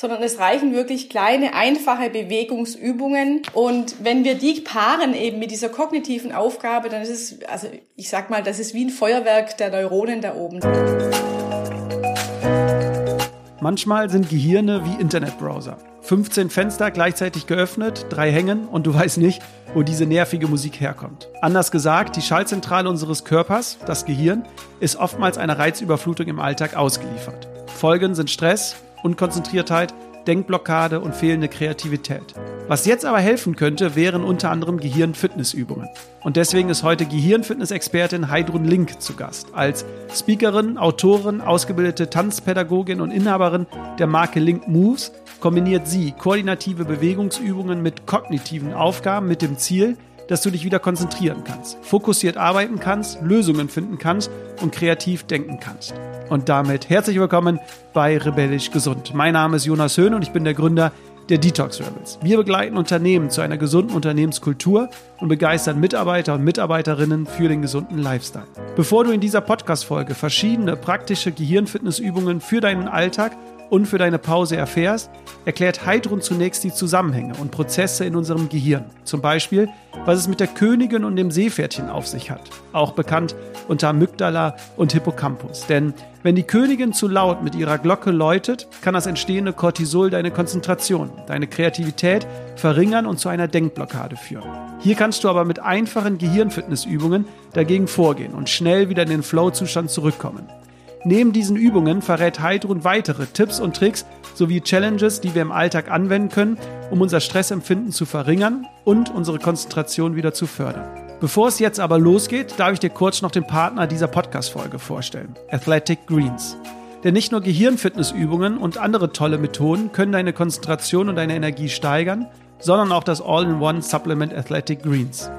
sondern es reichen wirklich kleine, einfache Bewegungsübungen. Und wenn wir die paaren eben mit dieser kognitiven Aufgabe, dann ist es, also ich sag mal, das ist wie ein Feuerwerk der Neuronen da oben. Manchmal sind Gehirne wie Internetbrowser. 15 Fenster gleichzeitig geöffnet, drei hängen und du weißt nicht, wo diese nervige Musik herkommt. Anders gesagt, die Schaltzentrale unseres Körpers, das Gehirn, ist oftmals einer Reizüberflutung im Alltag ausgeliefert. Folgen sind Stress, Unkonzentriertheit, Denkblockade und fehlende Kreativität. Was jetzt aber helfen könnte, wären unter anderem Gehirnfitnessübungen. Und deswegen ist heute Gehirnfitness-Expertin Heidrun Link zu Gast. Als Speakerin, Autorin, ausgebildete Tanzpädagogin und Inhaberin der Marke Link Moves kombiniert sie koordinative Bewegungsübungen mit kognitiven Aufgaben mit dem Ziel, dass du dich wieder konzentrieren kannst, fokussiert arbeiten kannst, Lösungen finden kannst und kreativ denken kannst. Und damit herzlich willkommen bei Rebellisch Gesund. Mein Name ist Jonas Höhn und ich bin der Gründer der Detox Rebels. Wir begleiten Unternehmen zu einer gesunden Unternehmenskultur und begeistern Mitarbeiter und Mitarbeiterinnen für den gesunden Lifestyle. Bevor du in dieser Podcast-Folge verschiedene praktische Gehirnfitnessübungen für deinen Alltag und für deine Pause erfährst, erklärt Heidrun zunächst die Zusammenhänge und Prozesse in unserem Gehirn. Zum Beispiel, was es mit der Königin und dem Seepferdchen auf sich hat, auch bekannt unter Amygdala und Hippocampus. Denn wenn die Königin zu laut mit ihrer Glocke läutet, kann das entstehende Cortisol deine Konzentration, deine Kreativität verringern und zu einer Denkblockade führen. Hier kannst du aber mit einfachen Gehirnfitnessübungen dagegen vorgehen und schnell wieder in den Flow-Zustand zurückkommen. Neben diesen Übungen verrät Heidrun weitere Tipps und Tricks sowie Challenges, die wir im Alltag anwenden können, um unser Stressempfinden zu verringern und unsere Konzentration wieder zu fördern. Bevor es jetzt aber losgeht, darf ich dir kurz noch den Partner dieser Podcast-Folge vorstellen: Athletic Greens. Denn nicht nur Gehirnfitnessübungen und andere tolle Methoden können deine Konzentration und deine Energie steigern, sondern auch das All-in-One Supplement Athletic Greens.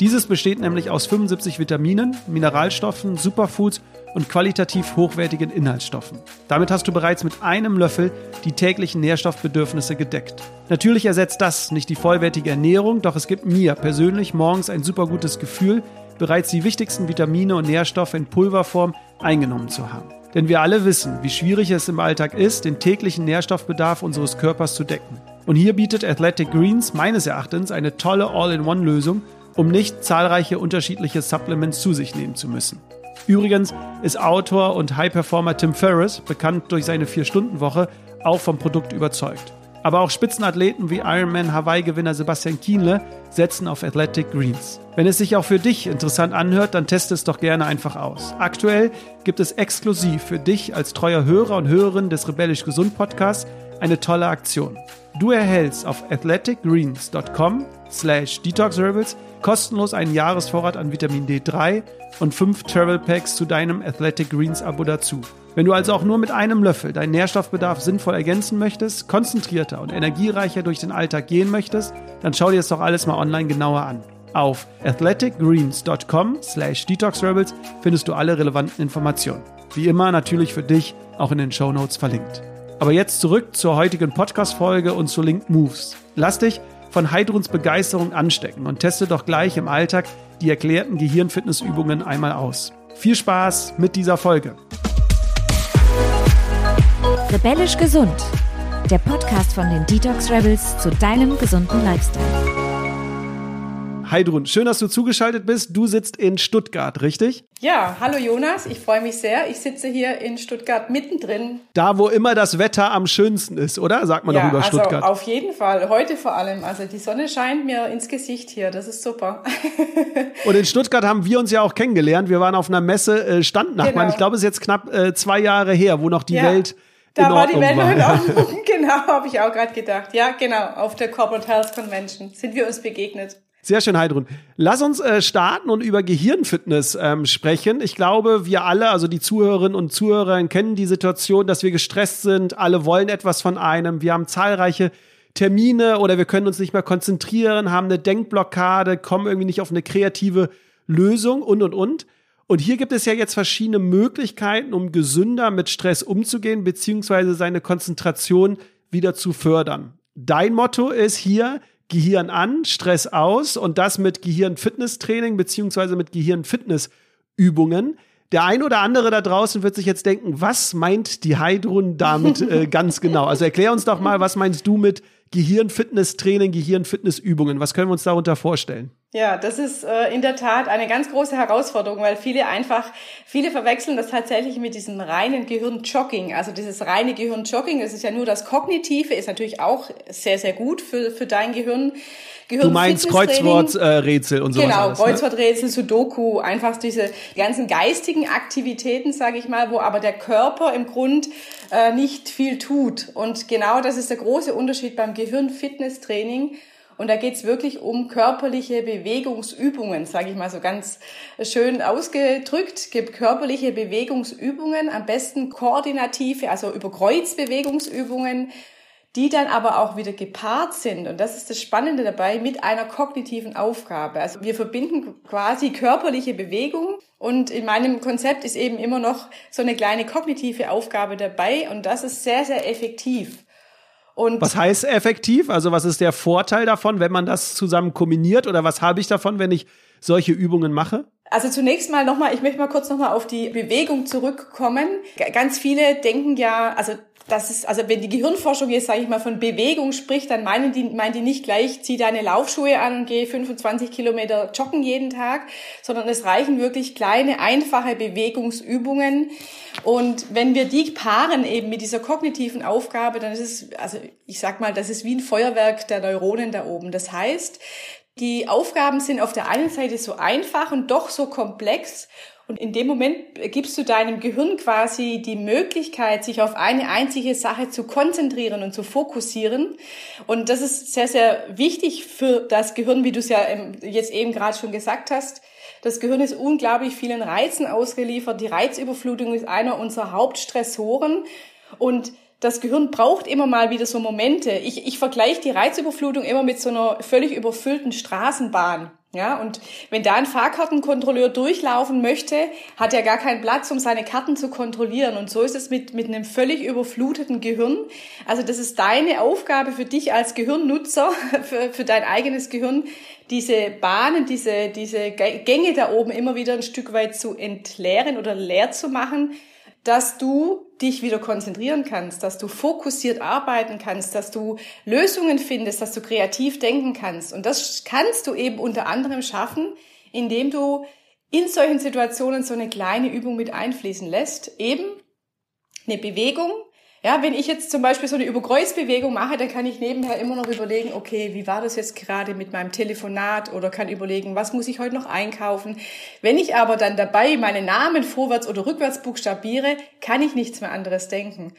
Dieses besteht nämlich aus 75 Vitaminen, Mineralstoffen, Superfoods und qualitativ hochwertigen Inhaltsstoffen. Damit hast du bereits mit einem Löffel die täglichen Nährstoffbedürfnisse gedeckt. Natürlich ersetzt das nicht die vollwertige Ernährung, doch es gibt mir persönlich morgens ein super gutes Gefühl, bereits die wichtigsten Vitamine und Nährstoffe in Pulverform eingenommen zu haben. Denn wir alle wissen, wie schwierig es im Alltag ist, den täglichen Nährstoffbedarf unseres Körpers zu decken. Und hier bietet Athletic Greens meines Erachtens eine tolle All-in-One-Lösung, um nicht zahlreiche unterschiedliche Supplements zu sich nehmen zu müssen. Übrigens ist Autor und High-Performer Tim Ferriss, bekannt durch seine Vier-Stunden-Woche, auch vom Produkt überzeugt. Aber auch Spitzenathleten wie Ironman Hawaii-Gewinner Sebastian Kienle setzen auf Athletic Greens. Wenn es sich auch für dich interessant anhört, dann teste es doch gerne einfach aus. Aktuell gibt es exklusiv für dich als treuer Hörer und Hörerin des Rebellisch Gesund Podcasts eine tolle Aktion. Du erhältst auf athleticgreens.com slash detoxherbals kostenlos einen Jahresvorrat an Vitamin D3 und fünf Travel Packs zu deinem Athletic Greens Abo dazu. Wenn du also auch nur mit einem Löffel deinen Nährstoffbedarf sinnvoll ergänzen möchtest, konzentrierter und energiereicher durch den Alltag gehen möchtest, dann schau dir das doch alles mal online genauer an. Auf athleticgreens.com slash detoxrebels findest du alle relevanten Informationen. Wie immer natürlich für dich auch in den Show Notes verlinkt. Aber jetzt zurück zur heutigen Podcast-Folge und zu Link Moves. Lass dich von Heidruns Begeisterung anstecken und teste doch gleich im Alltag die erklärten Gehirnfitnessübungen einmal aus. Viel Spaß mit dieser Folge. Rebellisch gesund. Der Podcast von den Detox Rebels zu deinem gesunden Lifestyle. Heidrun, schön, dass du zugeschaltet bist. Du sitzt in Stuttgart, richtig? Ja, hallo Jonas, ich freue mich sehr. Ich sitze hier in Stuttgart mittendrin. Da, wo immer das Wetter am schönsten ist, oder? Sagt man ja, doch über also Stuttgart. Auf jeden Fall, heute vor allem. Also die Sonne scheint mir ins Gesicht hier, das ist super. Und in Stuttgart haben wir uns ja auch kennengelernt. Wir waren auf einer Messe äh, Standnachbarn. Genau. Ich glaube, es ist jetzt knapp äh, zwei Jahre her, wo noch die ja. Welt da war die Welt noch in Ordnung. genau, habe ich auch gerade gedacht. Ja, genau, auf der Corporate Health Convention sind wir uns begegnet. Sehr schön, Heidrun. Lass uns äh, starten und über Gehirnfitness ähm, sprechen. Ich glaube, wir alle, also die Zuhörerinnen und Zuhörer, kennen die Situation, dass wir gestresst sind. Alle wollen etwas von einem. Wir haben zahlreiche Termine oder wir können uns nicht mehr konzentrieren, haben eine Denkblockade, kommen irgendwie nicht auf eine kreative Lösung und, und, und. Und hier gibt es ja jetzt verschiedene Möglichkeiten, um gesünder mit Stress umzugehen, beziehungsweise seine Konzentration wieder zu fördern. Dein Motto ist hier, Gehirn an, Stress aus und das mit Gehirnfitnesstraining beziehungsweise mit Gehirnfitnessübungen. Der ein oder andere da draußen wird sich jetzt denken, was meint die Heidrun damit äh, ganz genau? Also erklär uns doch mal, was meinst du mit Gehirnfitnesstraining, Gehirnfitnessübungen? Was können wir uns darunter vorstellen? Ja, das ist äh, in der Tat eine ganz große Herausforderung, weil viele einfach, viele verwechseln das tatsächlich mit diesem reinen Gehirnjogging. Also dieses reine Gehirnjogging, das ist ja nur das Kognitive, ist natürlich auch sehr, sehr gut für, für dein Gehirn. Gehirn du meinst Kreuzworträtsel äh, und so Genau, alles, ne? Kreuzworträtsel, Sudoku, einfach diese ganzen geistigen Aktivitäten, sage ich mal, wo aber der Körper im Grund äh, nicht viel tut. Und genau das ist der große Unterschied beim Gehirnfitnesstraining. Und da geht's wirklich um körperliche Bewegungsübungen, sage ich mal so ganz schön ausgedrückt. Gibt körperliche Bewegungsübungen, am besten koordinative, also über Kreuzbewegungsübungen, die dann aber auch wieder gepaart sind. Und das ist das Spannende dabei mit einer kognitiven Aufgabe. Also wir verbinden quasi körperliche Bewegung und in meinem Konzept ist eben immer noch so eine kleine kognitive Aufgabe dabei und das ist sehr, sehr effektiv. Und was heißt effektiv? Also was ist der Vorteil davon, wenn man das zusammen kombiniert? Oder was habe ich davon, wenn ich solche Übungen mache? Also zunächst mal nochmal, ich möchte mal kurz nochmal auf die Bewegung zurückkommen. Ganz viele denken ja, also das ist, also wenn die Gehirnforschung jetzt, sage ich mal, von Bewegung spricht, dann meinen die, meinen die nicht gleich, zieh deine Laufschuhe an und geh 25 Kilometer joggen jeden Tag, sondern es reichen wirklich kleine, einfache Bewegungsübungen. Und wenn wir die paaren eben mit dieser kognitiven Aufgabe, dann ist es, also ich sag mal, das ist wie ein Feuerwerk der Neuronen da oben. Das heißt, die Aufgaben sind auf der einen Seite so einfach und doch so komplex und in dem Moment gibst du deinem Gehirn quasi die Möglichkeit, sich auf eine einzige Sache zu konzentrieren und zu fokussieren. Und das ist sehr, sehr wichtig für das Gehirn, wie du es ja jetzt eben gerade schon gesagt hast. Das Gehirn ist unglaublich vielen Reizen ausgeliefert. Die Reizüberflutung ist einer unserer Hauptstressoren. Und das Gehirn braucht immer mal wieder so Momente. Ich, ich vergleiche die Reizüberflutung immer mit so einer völlig überfüllten Straßenbahn. Ja, und wenn da ein Fahrkartenkontrolleur durchlaufen möchte, hat er gar keinen Platz, um seine Karten zu kontrollieren. Und so ist es mit, mit einem völlig überfluteten Gehirn. Also das ist deine Aufgabe für dich als Gehirnnutzer, für, für dein eigenes Gehirn, diese Bahnen, diese, diese Gänge da oben immer wieder ein Stück weit zu entleeren oder leer zu machen, dass du dich wieder konzentrieren kannst, dass du fokussiert arbeiten kannst, dass du Lösungen findest, dass du kreativ denken kannst. Und das kannst du eben unter anderem schaffen, indem du in solchen Situationen so eine kleine Übung mit einfließen lässt. Eben eine Bewegung, ja, wenn ich jetzt zum Beispiel so eine Überkreuzbewegung mache, dann kann ich nebenher immer noch überlegen, okay, wie war das jetzt gerade mit meinem Telefonat oder kann überlegen, was muss ich heute noch einkaufen. Wenn ich aber dann dabei meine Namen vorwärts oder rückwärts buchstabiere, kann ich nichts mehr anderes denken.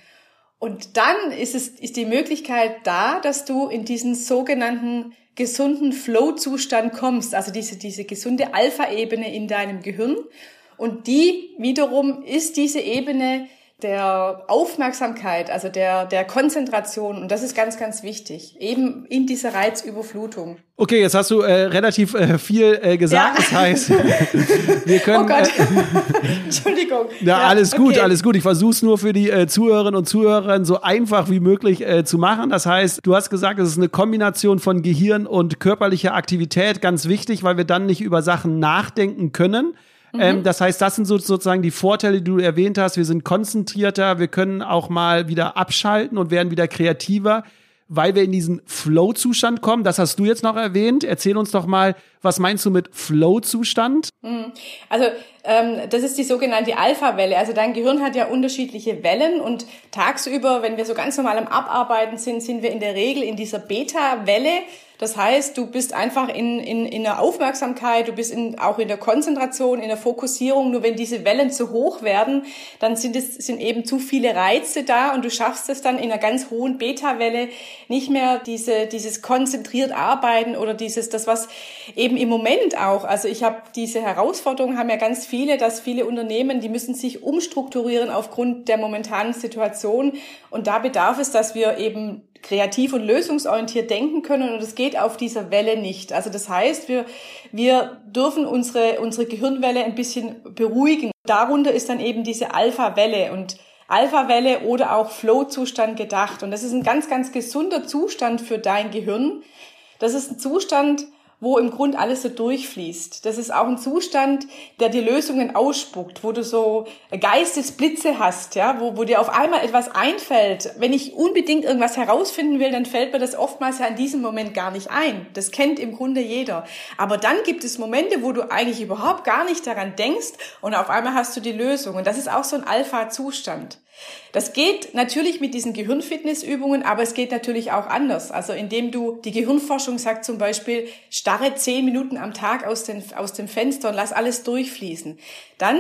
Und dann ist es, ist die Möglichkeit da, dass du in diesen sogenannten gesunden Flow-Zustand kommst, also diese, diese gesunde Alpha-Ebene in deinem Gehirn. Und die wiederum ist diese Ebene, der Aufmerksamkeit, also der, der Konzentration. Und das ist ganz, ganz wichtig. Eben in dieser Reizüberflutung. Okay, jetzt hast du äh, relativ äh, viel äh, gesagt. Ja. Das heißt, wir können. Oh Gott. Äh, Entschuldigung. Ja, ja, alles gut, okay. alles gut. Ich versuche es nur für die äh, Zuhörerinnen und Zuhörer so einfach wie möglich äh, zu machen. Das heißt, du hast gesagt, es ist eine Kombination von Gehirn und körperlicher Aktivität ganz wichtig, weil wir dann nicht über Sachen nachdenken können. Mhm. Ähm, das heißt, das sind so, sozusagen die Vorteile, die du erwähnt hast. Wir sind konzentrierter, wir können auch mal wieder abschalten und werden wieder kreativer, weil wir in diesen Flow-Zustand kommen. Das hast du jetzt noch erwähnt. Erzähl uns doch mal, was meinst du mit Flow-Zustand? Mhm. Also ähm, das ist die sogenannte Alpha-Welle. Also dein Gehirn hat ja unterschiedliche Wellen und tagsüber, wenn wir so ganz normal am Abarbeiten sind, sind wir in der Regel in dieser Beta-Welle. Das heißt, du bist einfach in, in, in der Aufmerksamkeit, du bist in, auch in der Konzentration, in der Fokussierung. Nur wenn diese Wellen zu hoch werden, dann sind es sind eben zu viele Reize da und du schaffst es dann in einer ganz hohen Beta-Welle nicht mehr diese, dieses konzentriert Arbeiten oder dieses, das was eben im Moment auch, also ich habe diese Herausforderung, haben ja ganz viele, dass viele Unternehmen, die müssen sich umstrukturieren aufgrund der momentanen Situation und da bedarf es, dass wir eben kreativ und lösungsorientiert denken können und es geht auf dieser Welle nicht. Also das heißt, wir, wir dürfen unsere, unsere Gehirnwelle ein bisschen beruhigen. Darunter ist dann eben diese Alpha-Welle und Alpha-Welle oder auch Flow-Zustand gedacht. Und das ist ein ganz, ganz gesunder Zustand für dein Gehirn. Das ist ein Zustand, wo im Grund alles so durchfließt. Das ist auch ein Zustand, der die Lösungen ausspuckt, wo du so Geistesblitze hast, ja, wo, wo dir auf einmal etwas einfällt. Wenn ich unbedingt irgendwas herausfinden will, dann fällt mir das oftmals ja in diesem Moment gar nicht ein. Das kennt im Grunde jeder. Aber dann gibt es Momente, wo du eigentlich überhaupt gar nicht daran denkst und auf einmal hast du die Lösung. Und das ist auch so ein Alpha-Zustand. Das geht natürlich mit diesen Gehirnfitnessübungen, aber es geht natürlich auch anders. Also indem du, die Gehirnforschung sagt zum Beispiel, starre zehn Minuten am Tag aus, den, aus dem Fenster und lass alles durchfließen. Dann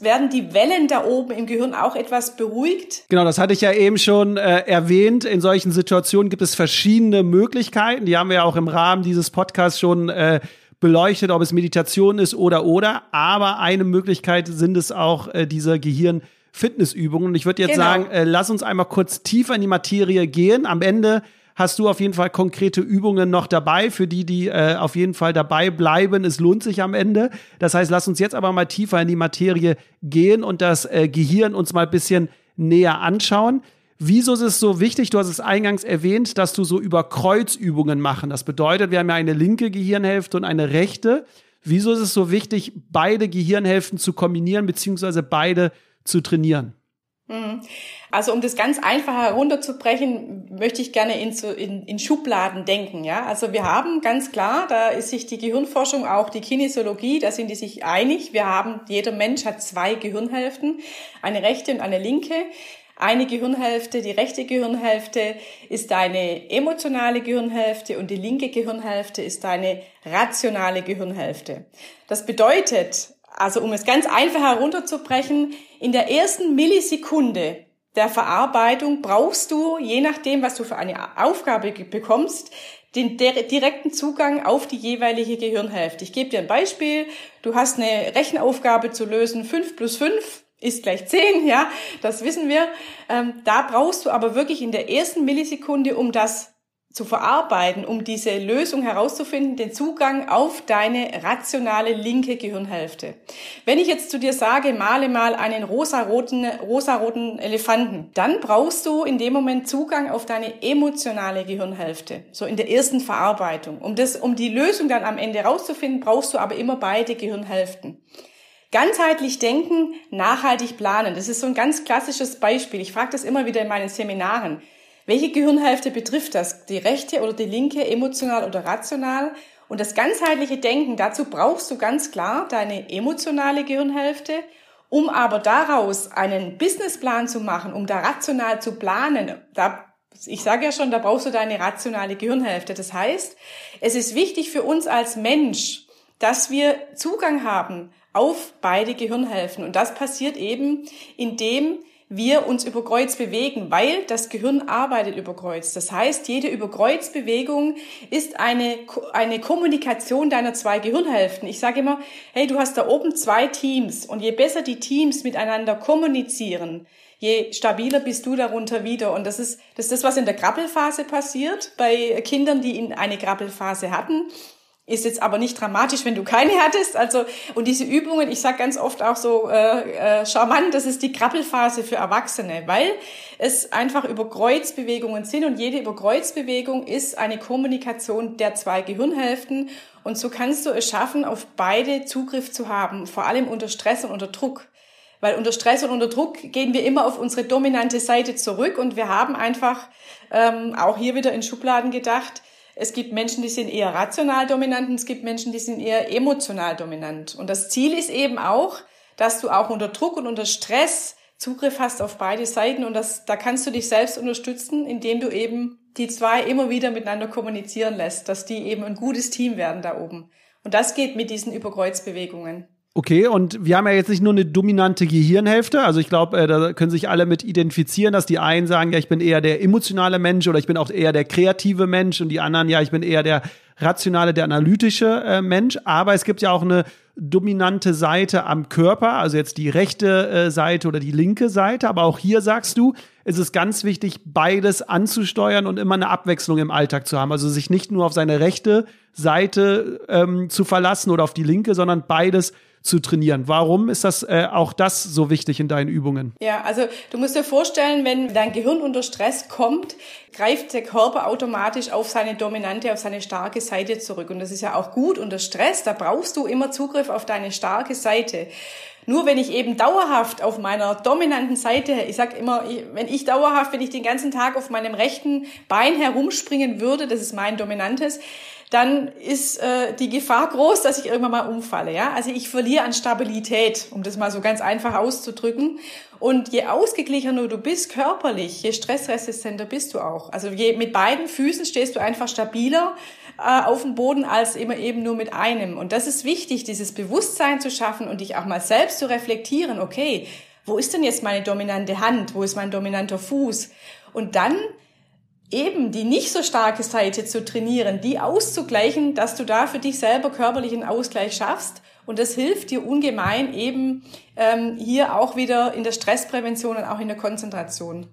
werden die Wellen da oben im Gehirn auch etwas beruhigt. Genau, das hatte ich ja eben schon äh, erwähnt. In solchen Situationen gibt es verschiedene Möglichkeiten. Die haben wir ja auch im Rahmen dieses Podcasts schon äh, beleuchtet, ob es Meditation ist oder oder. Aber eine Möglichkeit sind es auch äh, diese Gehirn Fitnessübungen. Und ich würde jetzt genau. sagen, äh, lass uns einmal kurz tiefer in die Materie gehen. Am Ende hast du auf jeden Fall konkrete Übungen noch dabei, für die, die äh, auf jeden Fall dabei bleiben. Es lohnt sich am Ende. Das heißt, lass uns jetzt aber mal tiefer in die Materie gehen und das äh, Gehirn uns mal ein bisschen näher anschauen. Wieso ist es so wichtig? Du hast es eingangs erwähnt, dass du so über Kreuzübungen machen. Das bedeutet, wir haben ja eine linke Gehirnhälfte und eine rechte. Wieso ist es so wichtig, beide Gehirnhälften zu kombinieren, beziehungsweise beide zu trainieren? Mhm. Also um das ganz einfach herunterzubrechen, möchte ich gerne in, in, in Schubladen denken. Ja, also wir haben ganz klar, da ist sich die Gehirnforschung, auch die Kinesiologie, da sind die sich einig. Wir haben, jeder Mensch hat zwei Gehirnhälften, eine rechte und eine linke. Eine Gehirnhälfte, die rechte Gehirnhälfte ist deine emotionale Gehirnhälfte und die linke Gehirnhälfte ist deine rationale Gehirnhälfte. Das bedeutet, also um es ganz einfach herunterzubrechen, in der ersten Millisekunde der Verarbeitung brauchst du, je nachdem, was du für eine Aufgabe bekommst, den direkten Zugang auf die jeweilige Gehirnhälfte. Ich gebe dir ein Beispiel. Du hast eine Rechenaufgabe zu lösen. 5 plus 5 ist gleich 10, ja, das wissen wir. Ähm, da brauchst du aber wirklich in der ersten Millisekunde, um das zu verarbeiten, um diese Lösung herauszufinden, den Zugang auf deine rationale linke Gehirnhälfte. Wenn ich jetzt zu dir sage, male mal einen rosaroten, rosaroten Elefanten, dann brauchst du in dem Moment Zugang auf deine emotionale Gehirnhälfte, so in der ersten Verarbeitung. Um das, um die Lösung dann am Ende herauszufinden, brauchst du aber immer beide Gehirnhälften. Ganzheitlich denken, nachhaltig planen. Das ist so ein ganz klassisches Beispiel. Ich frage das immer wieder in meinen Seminaren. Welche Gehirnhälfte betrifft das? Die rechte oder die linke, emotional oder rational? Und das ganzheitliche Denken, dazu brauchst du ganz klar deine emotionale Gehirnhälfte, um aber daraus einen Businessplan zu machen, um da rational zu planen. Da, ich sage ja schon, da brauchst du deine rationale Gehirnhälfte. Das heißt, es ist wichtig für uns als Mensch, dass wir Zugang haben auf beide Gehirnhälften. Und das passiert eben, indem wir uns über Kreuz bewegen, weil das Gehirn arbeitet über Kreuz. Das heißt, jede Überkreuzbewegung ist eine, eine Kommunikation deiner zwei Gehirnhälften. Ich sage immer, hey, du hast da oben zwei Teams und je besser die Teams miteinander kommunizieren, je stabiler bist du darunter wieder. Und das ist, das ist das, was in der Krabbelphase passiert bei Kindern, die in eine Krabbelphase hatten. Ist jetzt aber nicht dramatisch, wenn du keine hattest. Also und diese Übungen, ich sage ganz oft auch so äh, äh, charmant, das ist die Krabbelphase für Erwachsene, weil es einfach Überkreuzbewegungen sind und jede Überkreuzbewegung ist eine Kommunikation der zwei Gehirnhälften und so kannst du es schaffen, auf beide Zugriff zu haben, vor allem unter Stress und unter Druck. Weil unter Stress und unter Druck gehen wir immer auf unsere dominante Seite zurück und wir haben einfach ähm, auch hier wieder in Schubladen gedacht, es gibt Menschen, die sind eher rational dominant und es gibt Menschen, die sind eher emotional dominant. Und das Ziel ist eben auch, dass du auch unter Druck und unter Stress Zugriff hast auf beide Seiten und das, da kannst du dich selbst unterstützen, indem du eben die zwei immer wieder miteinander kommunizieren lässt, dass die eben ein gutes Team werden da oben. Und das geht mit diesen Überkreuzbewegungen. Okay, und wir haben ja jetzt nicht nur eine dominante Gehirnhälfte. Also ich glaube, äh, da können sich alle mit identifizieren, dass die einen sagen, ja, ich bin eher der emotionale Mensch oder ich bin auch eher der kreative Mensch und die anderen, ja, ich bin eher der rationale, der analytische äh, Mensch. Aber es gibt ja auch eine dominante Seite am Körper, also jetzt die rechte äh, Seite oder die linke Seite. Aber auch hier sagst du, ist es ganz wichtig, beides anzusteuern und immer eine Abwechslung im Alltag zu haben. Also sich nicht nur auf seine rechte Seite ähm, zu verlassen oder auf die linke, sondern beides zu trainieren. Warum ist das äh, auch das so wichtig in deinen Übungen? Ja, also du musst dir vorstellen, wenn dein Gehirn unter Stress kommt, greift der Körper automatisch auf seine dominante, auf seine starke Seite zurück. Und das ist ja auch gut unter Stress. Da brauchst du immer Zugriff auf deine starke Seite. Nur wenn ich eben dauerhaft auf meiner dominanten Seite, ich sag immer, wenn ich dauerhaft, wenn ich den ganzen Tag auf meinem rechten Bein herumspringen würde, das ist mein dominantes, dann ist äh, die Gefahr groß, dass ich irgendwann mal umfalle. Ja? Also ich verliere an Stabilität, um das mal so ganz einfach auszudrücken. Und je ausgeglichener du bist körperlich, je stressresistenter bist du auch. Also je, mit beiden Füßen stehst du einfach stabiler äh, auf dem Boden als immer eben nur mit einem. Und das ist wichtig, dieses Bewusstsein zu schaffen und dich auch mal selbst zu reflektieren. Okay, wo ist denn jetzt meine dominante Hand? Wo ist mein dominanter Fuß? Und dann eben die nicht so starke Seite zu trainieren, die auszugleichen, dass du da für dich selber körperlichen Ausgleich schaffst. Und das hilft dir ungemein eben ähm, hier auch wieder in der Stressprävention und auch in der Konzentration.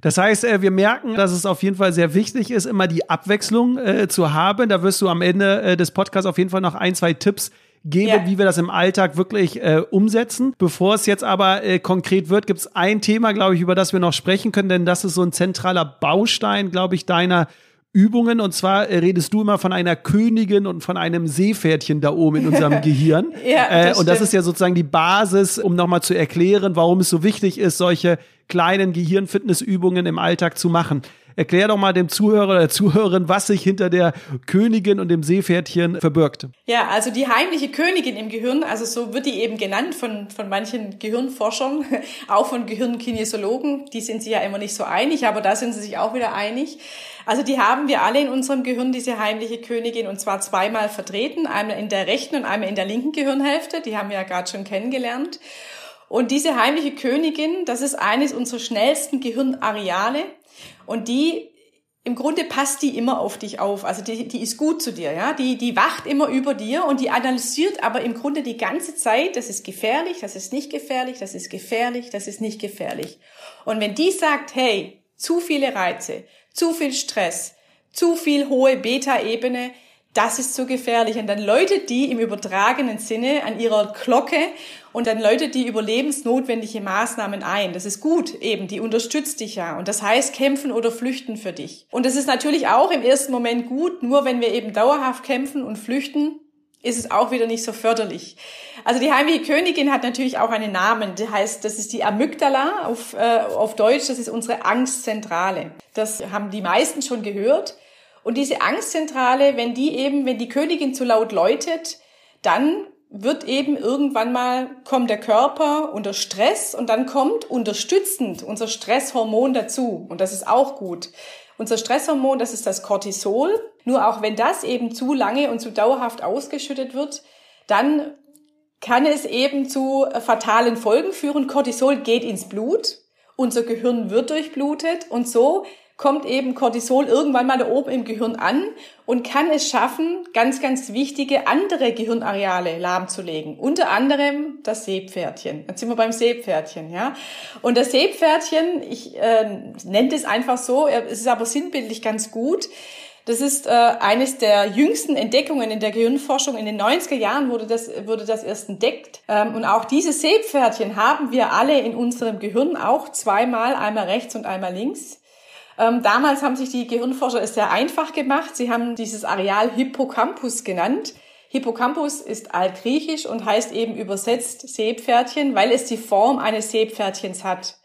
Das heißt, äh, wir merken, dass es auf jeden Fall sehr wichtig ist, immer die Abwechslung äh, zu haben. Da wirst du am Ende äh, des Podcasts auf jeden Fall noch ein, zwei Tipps gebe, ja. wie wir das im Alltag wirklich äh, umsetzen. Bevor es jetzt aber äh, konkret wird, gibt es ein Thema, glaube ich, über das wir noch sprechen können, denn das ist so ein zentraler Baustein, glaube ich, deiner Übungen. Und zwar äh, redest du immer von einer Königin und von einem Seepferdchen da oben in unserem Gehirn. ja, das äh, und das ist ja sozusagen die Basis, um nochmal zu erklären, warum es so wichtig ist, solche kleinen Gehirnfitnessübungen im Alltag zu machen. Erklär doch mal dem Zuhörer oder der Zuhörerin, was sich hinter der Königin und dem Seepferdchen verbirgt. Ja, also die heimliche Königin im Gehirn, also so wird die eben genannt von, von manchen Gehirnforschern, auch von Gehirnkinesiologen. Die sind sich ja immer nicht so einig, aber da sind sie sich auch wieder einig. Also die haben wir alle in unserem Gehirn, diese heimliche Königin, und zwar zweimal vertreten, einmal in der rechten und einmal in der linken Gehirnhälfte. Die haben wir ja gerade schon kennengelernt. Und diese heimliche Königin, das ist eines unserer schnellsten Gehirnareale. Und die, im Grunde passt die immer auf dich auf. Also die, die ist gut zu dir, ja. Die, die wacht immer über dir und die analysiert aber im Grunde die ganze Zeit, das ist gefährlich, das ist nicht gefährlich, das ist gefährlich, das ist nicht gefährlich. Und wenn die sagt, hey, zu viele Reize, zu viel Stress, zu viel hohe Beta-Ebene, das ist zu gefährlich. Und dann läutet die im übertragenen Sinne an ihrer Glocke und dann läutet die überlebensnotwendige Maßnahmen ein. Das ist gut eben, die unterstützt dich ja. Und das heißt kämpfen oder flüchten für dich. Und das ist natürlich auch im ersten Moment gut, nur wenn wir eben dauerhaft kämpfen und flüchten, ist es auch wieder nicht so förderlich. Also die heimliche Königin hat natürlich auch einen Namen. Das heißt, das ist die Amygdala auf, äh, auf Deutsch. Das ist unsere Angstzentrale. Das haben die meisten schon gehört. Und diese Angstzentrale, wenn die eben, wenn die Königin zu laut läutet, dann wird eben irgendwann mal, kommt der Körper unter Stress und dann kommt unterstützend unser Stresshormon dazu. Und das ist auch gut. Unser Stresshormon, das ist das Cortisol. Nur auch wenn das eben zu lange und zu dauerhaft ausgeschüttet wird, dann kann es eben zu fatalen Folgen führen. Cortisol geht ins Blut, unser Gehirn wird durchblutet und so kommt eben Cortisol irgendwann mal da oben im Gehirn an und kann es schaffen, ganz, ganz wichtige andere Gehirnareale lahmzulegen. Unter anderem das Seepferdchen. Jetzt sind wir beim Seepferdchen, ja. Und das Seepferdchen, ich äh, nenne es einfach so, es ist aber sinnbildlich ganz gut. Das ist äh, eines der jüngsten Entdeckungen in der Gehirnforschung. In den 90er Jahren wurde das, wurde das erst entdeckt. Ähm, und auch diese Seepferdchen haben wir alle in unserem Gehirn, auch zweimal, einmal rechts und einmal links. Ähm, damals haben sich die Gehirnforscher es sehr einfach gemacht. Sie haben dieses Areal Hippocampus genannt. Hippocampus ist altgriechisch und heißt eben übersetzt Seepferdchen, weil es die Form eines Seepferdchens hat.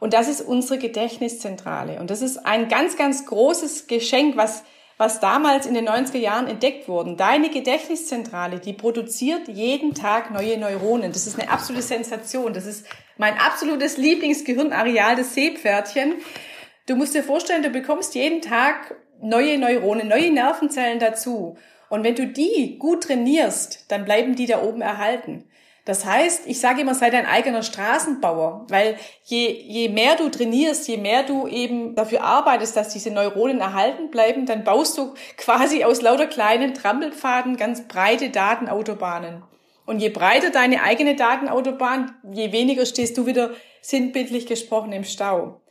Und das ist unsere Gedächtniszentrale. Und das ist ein ganz, ganz großes Geschenk, was, was damals in den 90er Jahren entdeckt wurde. Deine Gedächtniszentrale, die produziert jeden Tag neue Neuronen. Das ist eine absolute Sensation. Das ist mein absolutes Lieblingsgehirnareal, das Seepferdchen. Du musst dir vorstellen, du bekommst jeden Tag neue Neuronen, neue Nervenzellen dazu. Und wenn du die gut trainierst, dann bleiben die da oben erhalten. Das heißt, ich sage immer, sei dein eigener Straßenbauer, weil je, je mehr du trainierst, je mehr du eben dafür arbeitest, dass diese Neuronen erhalten bleiben, dann baust du quasi aus lauter kleinen Trampelpfaden ganz breite Datenautobahnen. Und je breiter deine eigene Datenautobahn, je weniger stehst du wieder sinnbildlich gesprochen im Stau.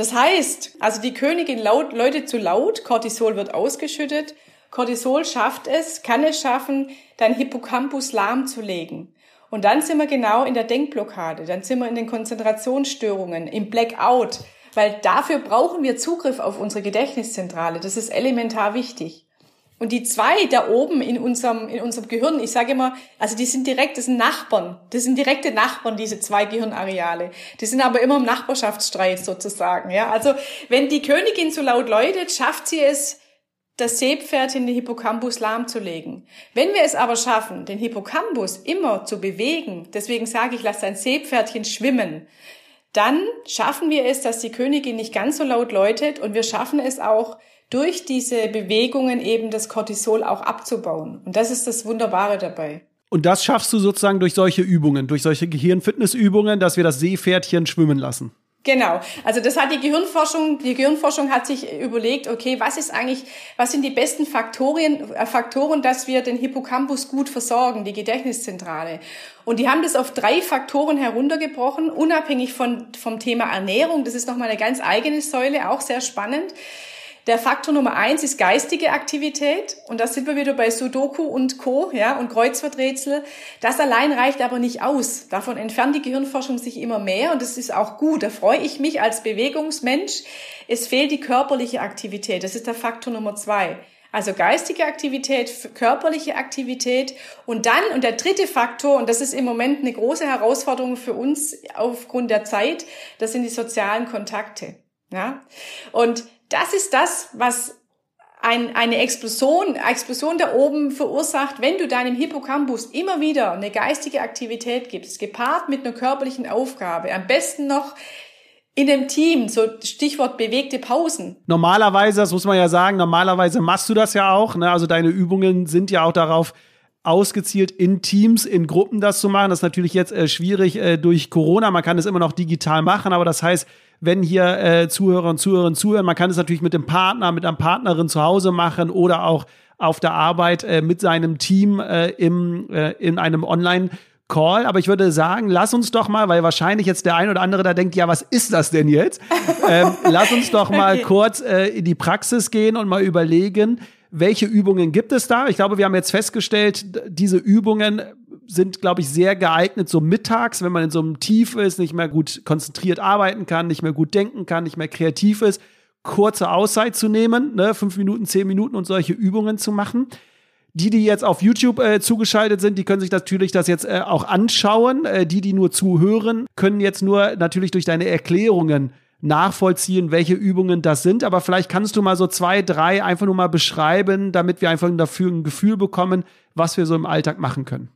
Das heißt, also die Königin laut, Leute zu laut, Cortisol wird ausgeschüttet. Cortisol schafft es, kann es schaffen, dein Hippocampus lahmzulegen. Und dann sind wir genau in der Denkblockade, dann sind wir in den Konzentrationsstörungen, im Blackout, weil dafür brauchen wir Zugriff auf unsere Gedächtniszentrale. Das ist elementar wichtig. Und die zwei da oben in unserem, in unserem Gehirn, ich sage immer, also die sind direkt, das sind Nachbarn. Das sind direkte Nachbarn, diese zwei Gehirnareale. Die sind aber immer im Nachbarschaftsstreit sozusagen, ja. Also, wenn die Königin so laut läutet, schafft sie es, das Seepferdchen den Hippocampus lahmzulegen. Wenn wir es aber schaffen, den Hippocampus immer zu bewegen, deswegen sage ich, lass dein Seepferdchen schwimmen, dann schaffen wir es, dass die Königin nicht ganz so laut läutet und wir schaffen es auch, durch diese Bewegungen eben das Cortisol auch abzubauen. Und das ist das Wunderbare dabei. Und das schaffst du sozusagen durch solche Übungen, durch solche Gehirnfitnessübungen, dass wir das Seepferdchen schwimmen lassen. Genau. Also das hat die Gehirnforschung, die Gehirnforschung hat sich überlegt, okay, was ist eigentlich, was sind die besten Faktoren, äh, Faktoren, dass wir den Hippocampus gut versorgen, die Gedächtniszentrale. Und die haben das auf drei Faktoren heruntergebrochen, unabhängig von, vom Thema Ernährung. Das ist nochmal eine ganz eigene Säule, auch sehr spannend. Der Faktor Nummer eins ist geistige Aktivität. Und da sind wir wieder bei Sudoku und Co. Ja, und Kreuzworträtsel. Das allein reicht aber nicht aus. Davon entfernt die Gehirnforschung sich immer mehr. Und das ist auch gut. Da freue ich mich als Bewegungsmensch. Es fehlt die körperliche Aktivität. Das ist der Faktor Nummer zwei. Also geistige Aktivität, körperliche Aktivität und dann, und der dritte Faktor, und das ist im Moment eine große Herausforderung für uns aufgrund der Zeit, das sind die sozialen Kontakte. Ja? Und das ist das, was ein, eine Explosion, Explosion da oben verursacht, wenn du deinem Hippocampus immer wieder eine geistige Aktivität gibst, gepaart mit einer körperlichen Aufgabe, am besten noch in dem Team, so Stichwort bewegte Pausen. Normalerweise, das muss man ja sagen, normalerweise machst du das ja auch. Ne? Also deine Übungen sind ja auch darauf ausgezielt in Teams, in Gruppen das zu machen. Das ist natürlich jetzt äh, schwierig äh, durch Corona. Man kann es immer noch digital machen, aber das heißt, wenn hier äh, Zuhörer und Zuhörerinnen zuhören. Man kann es natürlich mit dem Partner, mit einer Partnerin zu Hause machen oder auch auf der Arbeit äh, mit seinem Team äh, im, äh, in einem Online- Call, aber ich würde sagen, lass uns doch mal, weil wahrscheinlich jetzt der ein oder andere da denkt, ja, was ist das denn jetzt? ähm, lass uns doch mal okay. kurz äh, in die Praxis gehen und mal überlegen, welche Übungen gibt es da? Ich glaube, wir haben jetzt festgestellt, diese Übungen sind, glaube ich, sehr geeignet, so mittags, wenn man in so einem Tief ist, nicht mehr gut konzentriert arbeiten kann, nicht mehr gut denken kann, nicht mehr kreativ ist, kurze Auszeit zu nehmen, ne, fünf Minuten, zehn Minuten und solche Übungen zu machen. Die, die jetzt auf YouTube äh, zugeschaltet sind, die können sich natürlich das jetzt äh, auch anschauen. Äh, die, die nur zuhören, können jetzt nur natürlich durch deine Erklärungen nachvollziehen, welche Übungen das sind. Aber vielleicht kannst du mal so zwei, drei einfach nur mal beschreiben, damit wir einfach dafür ein Gefühl bekommen, was wir so im Alltag machen können.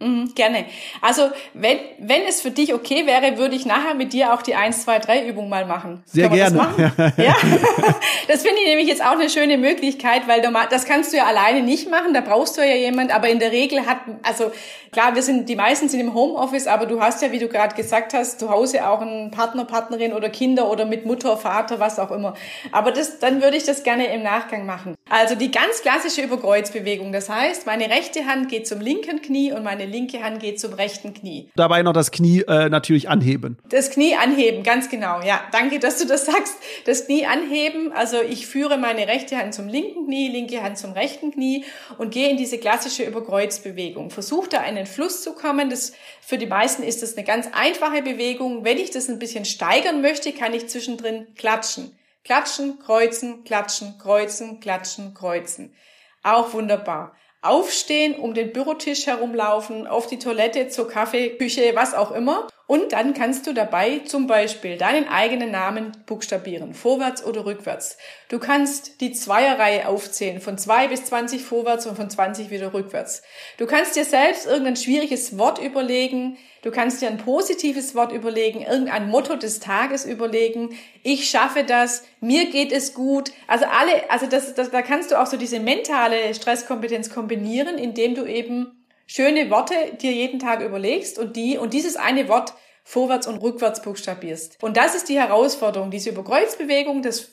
Mhm, gerne. Also, wenn, wenn es für dich okay wäre, würde ich nachher mit dir auch die 1, 2, 3 Übung mal machen. Sehr gerne. Das, ja? das finde ich nämlich jetzt auch eine schöne Möglichkeit, weil du, das kannst du ja alleine nicht machen, da brauchst du ja jemand, aber in der Regel hat, also klar, wir sind, die meisten sind im Homeoffice, aber du hast ja, wie du gerade gesagt hast, zu Hause auch einen Partner, Partnerin oder Kinder oder mit Mutter, Vater, was auch immer. Aber das, dann würde ich das gerne im Nachgang machen. Also die ganz klassische Überkreuzbewegung. Das heißt, meine rechte Hand geht zum linken Knie und meine linke Hand geht zum rechten Knie. Dabei noch das Knie äh, natürlich anheben. Das Knie anheben, ganz genau. Ja, danke, dass du das sagst. Das Knie anheben. Also ich führe meine rechte Hand zum linken Knie, linke Hand zum rechten Knie und gehe in diese klassische Überkreuzbewegung. Versuche da einen Fluss zu kommen. Das, für die meisten ist das eine ganz einfache Bewegung. Wenn ich das ein bisschen steigern möchte, kann ich zwischendrin klatschen. Klatschen, kreuzen, klatschen, kreuzen, klatschen, kreuzen. Auch wunderbar. Aufstehen, um den Bürotisch herumlaufen, auf die Toilette, zur Kaffeeküche, was auch immer. Und dann kannst du dabei zum Beispiel deinen eigenen Namen buchstabieren, vorwärts oder rückwärts. Du kannst die Zweierreihe aufzählen, von zwei bis zwanzig vorwärts und von zwanzig wieder rückwärts. Du kannst dir selbst irgendein schwieriges Wort überlegen, du kannst dir ein positives Wort überlegen, irgendein Motto des Tages überlegen. Ich schaffe das, mir geht es gut. Also alle, also das, das, da kannst du auch so diese mentale Stresskompetenz kombinieren, indem du eben schöne Worte dir jeden Tag überlegst und die und dieses eine Wort vorwärts und rückwärts buchstabierst. Und das ist die Herausforderung. Diese Überkreuzbewegung, das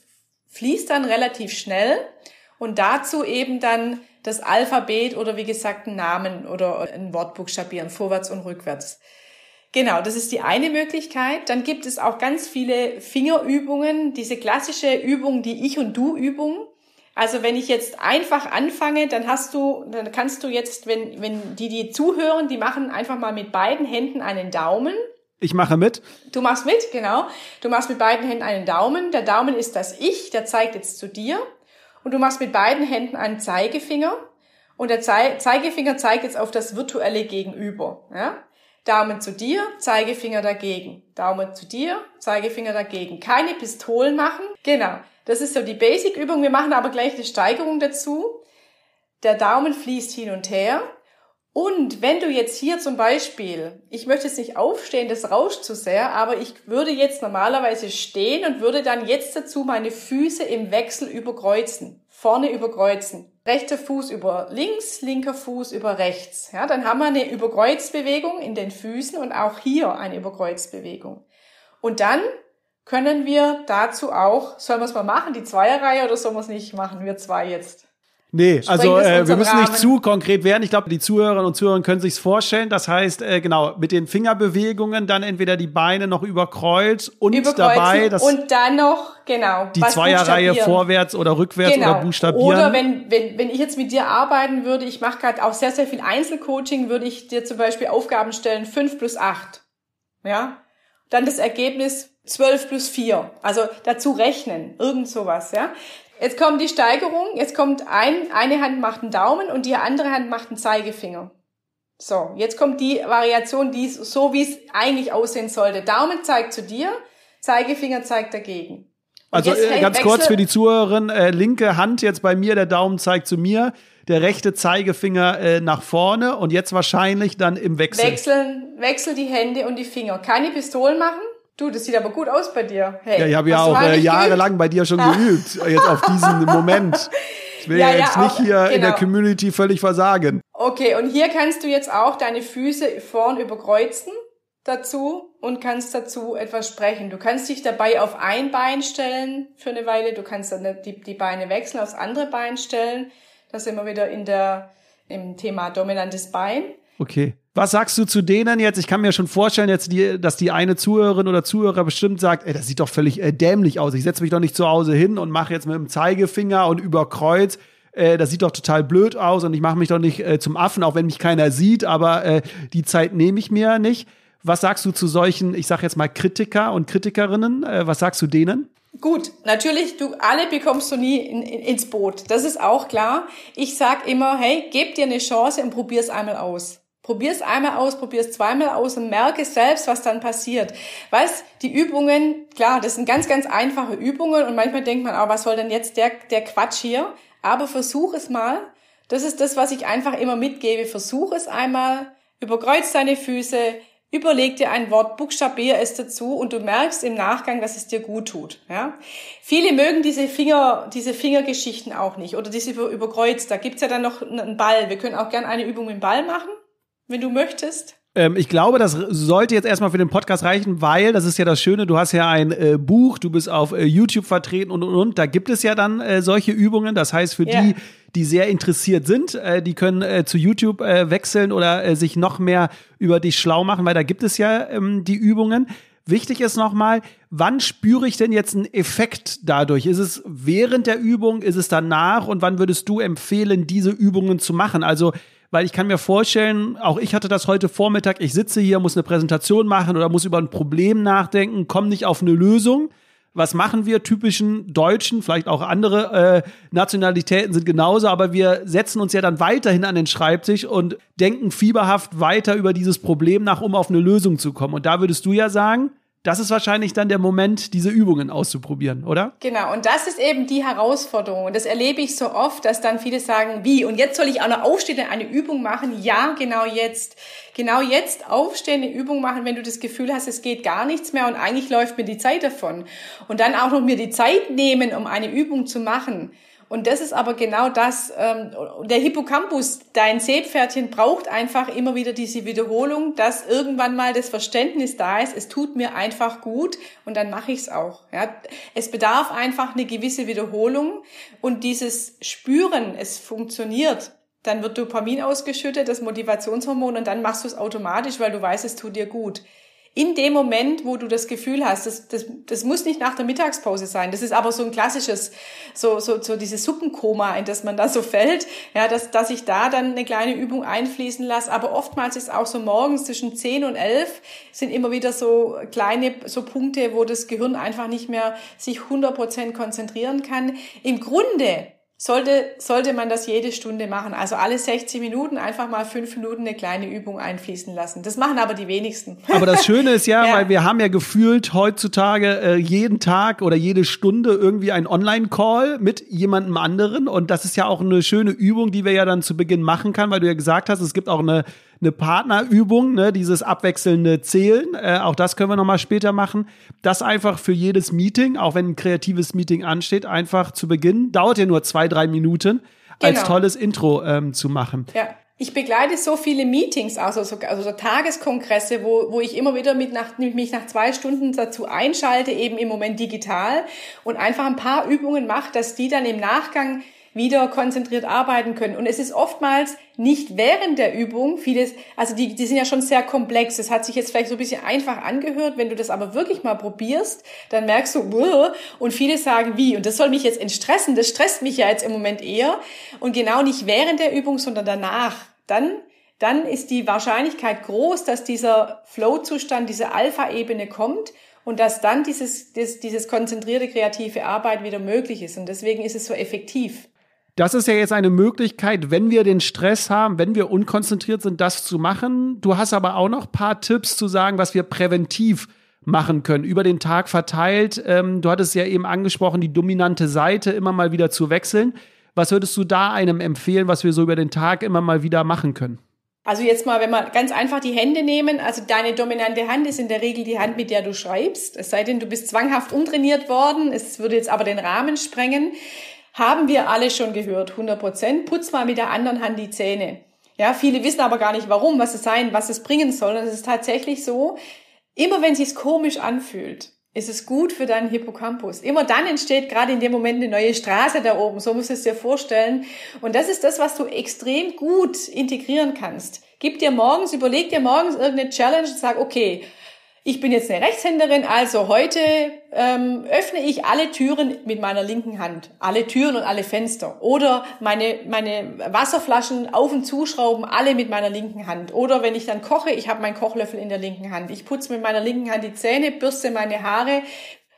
fließt dann relativ schnell und dazu eben dann das Alphabet oder wie gesagt einen Namen oder ein Wort buchstabieren, vorwärts und rückwärts. Genau, das ist die eine Möglichkeit. Dann gibt es auch ganz viele Fingerübungen, diese klassische Übung, die Ich- und Du-Übung. Also wenn ich jetzt einfach anfange, dann hast du, dann kannst du jetzt, wenn, wenn die, die zuhören, die machen einfach mal mit beiden Händen einen Daumen. Ich mache mit. Du machst mit, genau. Du machst mit beiden Händen einen Daumen. Der Daumen ist das Ich, der zeigt jetzt zu dir. Und du machst mit beiden Händen einen Zeigefinger. Und der Zeigefinger zeigt jetzt auf das virtuelle Gegenüber. Ja? Daumen zu dir, Zeigefinger dagegen. Daumen zu dir, Zeigefinger dagegen. Keine Pistolen machen. Genau. Das ist so die Basic-Übung. Wir machen aber gleich eine Steigerung dazu. Der Daumen fließt hin und her. Und wenn du jetzt hier zum Beispiel, ich möchte jetzt nicht aufstehen, das rauscht zu sehr, aber ich würde jetzt normalerweise stehen und würde dann jetzt dazu meine Füße im Wechsel überkreuzen. Vorne überkreuzen. Rechter Fuß über links, linker Fuß über rechts. Ja, dann haben wir eine Überkreuzbewegung in den Füßen und auch hier eine Überkreuzbewegung. Und dann können wir dazu auch, sollen wir es mal machen, die Zweierreihe oder sollen wir es nicht machen, wir zwei jetzt? Nee, also äh, wir müssen Rahmen. nicht zu konkret werden. Ich glaube, die Zuhörerinnen und Zuhörer können sich's vorstellen. Das heißt, äh, genau, mit den Fingerbewegungen dann entweder die Beine noch überkreuzt und dabei das und dann noch genau die Zweierreihe vorwärts oder rückwärts genau. oder buchstabieren. Oder wenn, wenn wenn ich jetzt mit dir arbeiten würde, ich mache gerade auch sehr sehr viel Einzelcoaching, würde ich dir zum Beispiel Aufgaben stellen fünf plus acht, ja, dann das Ergebnis 12 plus 4. Also dazu rechnen, irgend sowas, ja. Jetzt kommt die Steigerung, jetzt kommt ein, eine Hand macht einen Daumen und die andere Hand macht einen Zeigefinger. So, jetzt kommt die Variation, die so wie es eigentlich aussehen sollte. Daumen zeigt zu dir, Zeigefinger zeigt dagegen. Und also äh, ganz kurz für die Zuhörerin, äh, linke Hand jetzt bei mir, der Daumen zeigt zu mir, der rechte Zeigefinger äh, nach vorne und jetzt wahrscheinlich dann im Wechsel. Wechseln, wechsel die Hände und die Finger. Keine Pistolen machen, Du, das sieht aber gut aus bei dir. Hey, ja, ich habe ja auch äh, jahrelang bei dir schon geübt, jetzt auf diesen Moment. Ich will ja, ja jetzt ja, nicht hier genau. in der genau. Community völlig versagen. Okay, und hier kannst du jetzt auch deine Füße vorn überkreuzen dazu und kannst dazu etwas sprechen. Du kannst dich dabei auf ein Bein stellen für eine Weile. Du kannst dann die, die Beine wechseln, aufs andere Bein stellen. Da sind wir wieder in der, im Thema dominantes Bein. Okay. Was sagst du zu denen jetzt? Ich kann mir schon vorstellen, jetzt die, dass die eine Zuhörerin oder Zuhörer bestimmt sagt, ey, das sieht doch völlig äh, dämlich aus. Ich setze mich doch nicht zu Hause hin und mache jetzt mit dem Zeigefinger und über Kreuz. Äh, das sieht doch total blöd aus und ich mache mich doch nicht äh, zum Affen, auch wenn mich keiner sieht, aber äh, die Zeit nehme ich mir nicht. Was sagst du zu solchen, ich sag jetzt mal Kritiker und Kritikerinnen? Äh, was sagst du denen? Gut, natürlich, du alle bekommst du nie in, in, ins Boot. Das ist auch klar. Ich sag immer, hey, gib dir eine Chance und probier's einmal aus. Probier es einmal aus, probier es zweimal aus und merke selbst, was dann passiert. Weißt, die Übungen, klar, das sind ganz, ganz einfache Übungen und manchmal denkt man, oh, was soll denn jetzt der, der Quatsch hier? Aber versuch es mal. Das ist das, was ich einfach immer mitgebe. Versuch es einmal, überkreuz deine Füße, überleg dir ein Wort, buchstabier es dazu und du merkst im Nachgang, dass es dir gut tut. Ja? Viele mögen diese Finger, diese Fingergeschichten auch nicht oder diese überkreuzt. Da gibt's ja dann noch einen Ball. Wir können auch gerne eine Übung mit dem Ball machen wenn du möchtest. Ähm, ich glaube, das sollte jetzt erstmal für den Podcast reichen, weil das ist ja das Schöne, du hast ja ein äh, Buch, du bist auf äh, YouTube vertreten und und und. Da gibt es ja dann äh, solche Übungen. Das heißt, für ja. die, die sehr interessiert sind, äh, die können äh, zu YouTube äh, wechseln oder äh, sich noch mehr über dich schlau machen, weil da gibt es ja ähm, die Übungen. Wichtig ist nochmal, wann spüre ich denn jetzt einen Effekt dadurch? Ist es während der Übung, ist es danach und wann würdest du empfehlen, diese Übungen zu machen? Also weil ich kann mir vorstellen, auch ich hatte das heute Vormittag, ich sitze hier, muss eine Präsentation machen oder muss über ein Problem nachdenken, komme nicht auf eine Lösung. Was machen wir typischen Deutschen, vielleicht auch andere äh, Nationalitäten sind genauso, aber wir setzen uns ja dann weiterhin an den Schreibtisch und denken fieberhaft weiter über dieses Problem nach, um auf eine Lösung zu kommen. Und da würdest du ja sagen, das ist wahrscheinlich dann der Moment, diese Übungen auszuprobieren, oder? Genau, und das ist eben die Herausforderung. Und das erlebe ich so oft, dass dann viele sagen, wie, und jetzt soll ich auch noch aufstehen und eine Übung machen? Ja, genau jetzt. Genau jetzt aufstehen, eine Übung machen, wenn du das Gefühl hast, es geht gar nichts mehr und eigentlich läuft mir die Zeit davon. Und dann auch noch mir die Zeit nehmen, um eine Übung zu machen und das ist aber genau das, ähm, der Hippocampus, dein Seepferdchen braucht einfach immer wieder diese Wiederholung, dass irgendwann mal das Verständnis da ist, es tut mir einfach gut und dann mache ich es auch. Ja. Es bedarf einfach eine gewisse Wiederholung und dieses Spüren, es funktioniert, dann wird Dopamin ausgeschüttet, das Motivationshormon, und dann machst du es automatisch, weil du weißt, es tut dir gut in dem Moment, wo du das Gefühl hast, das, das, das muss nicht nach der Mittagspause sein. Das ist aber so ein klassisches, so, so, so dieses Suppenkoma, in das man da so fällt, ja, dass, dass ich da dann eine kleine Übung einfließen lasse. Aber oftmals ist auch so morgens zwischen 10 und 11 sind immer wieder so kleine, so Punkte, wo das Gehirn einfach nicht mehr sich 100 Prozent konzentrieren kann. Im Grunde sollte, sollte man das jede Stunde machen. Also alle 60 Minuten einfach mal fünf Minuten eine kleine Übung einfließen lassen. Das machen aber die wenigsten. Aber das Schöne ist ja, ja. weil wir haben ja gefühlt heutzutage äh, jeden Tag oder jede Stunde irgendwie einen Online-Call mit jemandem anderen. Und das ist ja auch eine schöne Übung, die wir ja dann zu Beginn machen kann, weil du ja gesagt hast, es gibt auch eine eine Partnerübung, ne, dieses abwechselnde Zählen. Äh, auch das können wir nochmal später machen. Das einfach für jedes Meeting, auch wenn ein kreatives Meeting ansteht, einfach zu Beginn. Dauert ja nur zwei, drei Minuten, als genau. tolles Intro ähm, zu machen. Ja. Ich begleite so viele Meetings, also so, also so Tageskongresse, wo, wo ich immer wieder mit nach, mich nach zwei Stunden dazu einschalte, eben im Moment digital und einfach ein paar Übungen mache, dass die dann im Nachgang wieder konzentriert arbeiten können. Und es ist oftmals nicht während der Übung vieles, also die, die sind ja schon sehr komplex. Das hat sich jetzt vielleicht so ein bisschen einfach angehört. Wenn du das aber wirklich mal probierst, dann merkst du, und viele sagen, wie? Und das soll mich jetzt entstressen. Das stresst mich ja jetzt im Moment eher. Und genau nicht während der Übung, sondern danach. Dann dann ist die Wahrscheinlichkeit groß, dass dieser Flow-Zustand, diese Alpha-Ebene kommt und dass dann dieses, dieses, dieses konzentrierte kreative Arbeit wieder möglich ist. Und deswegen ist es so effektiv. Das ist ja jetzt eine Möglichkeit, wenn wir den Stress haben, wenn wir unkonzentriert sind, das zu machen. Du hast aber auch noch ein paar Tipps zu sagen, was wir präventiv machen können, über den Tag verteilt. Ähm, du hattest ja eben angesprochen, die dominante Seite immer mal wieder zu wechseln. Was würdest du da einem empfehlen, was wir so über den Tag immer mal wieder machen können? Also jetzt mal, wenn wir ganz einfach die Hände nehmen, also deine dominante Hand ist in der Regel die Hand, mit der du schreibst. Es sei denn, du bist zwanghaft umtrainiert worden. Es würde jetzt aber den Rahmen sprengen. Haben wir alle schon gehört, 100 Prozent. Putz mal mit der anderen Hand die Zähne. Ja, viele wissen aber gar nicht, warum, was es sein, was es bringen soll. Und es ist tatsächlich so, immer wenn es sich komisch anfühlt, ist es gut für deinen Hippocampus. Immer dann entsteht gerade in dem Moment eine neue Straße da oben. So musst du es dir vorstellen. Und das ist das, was du extrem gut integrieren kannst. Gib dir morgens, überleg dir morgens irgendeine Challenge und sag, okay, ich bin jetzt eine Rechtshänderin, also heute ähm, öffne ich alle Türen mit meiner linken Hand, alle Türen und alle Fenster. Oder meine, meine Wasserflaschen auf und zuschrauben, alle mit meiner linken Hand. Oder wenn ich dann koche, ich habe meinen Kochlöffel in der linken Hand. Ich putze mit meiner linken Hand die Zähne, bürste meine Haare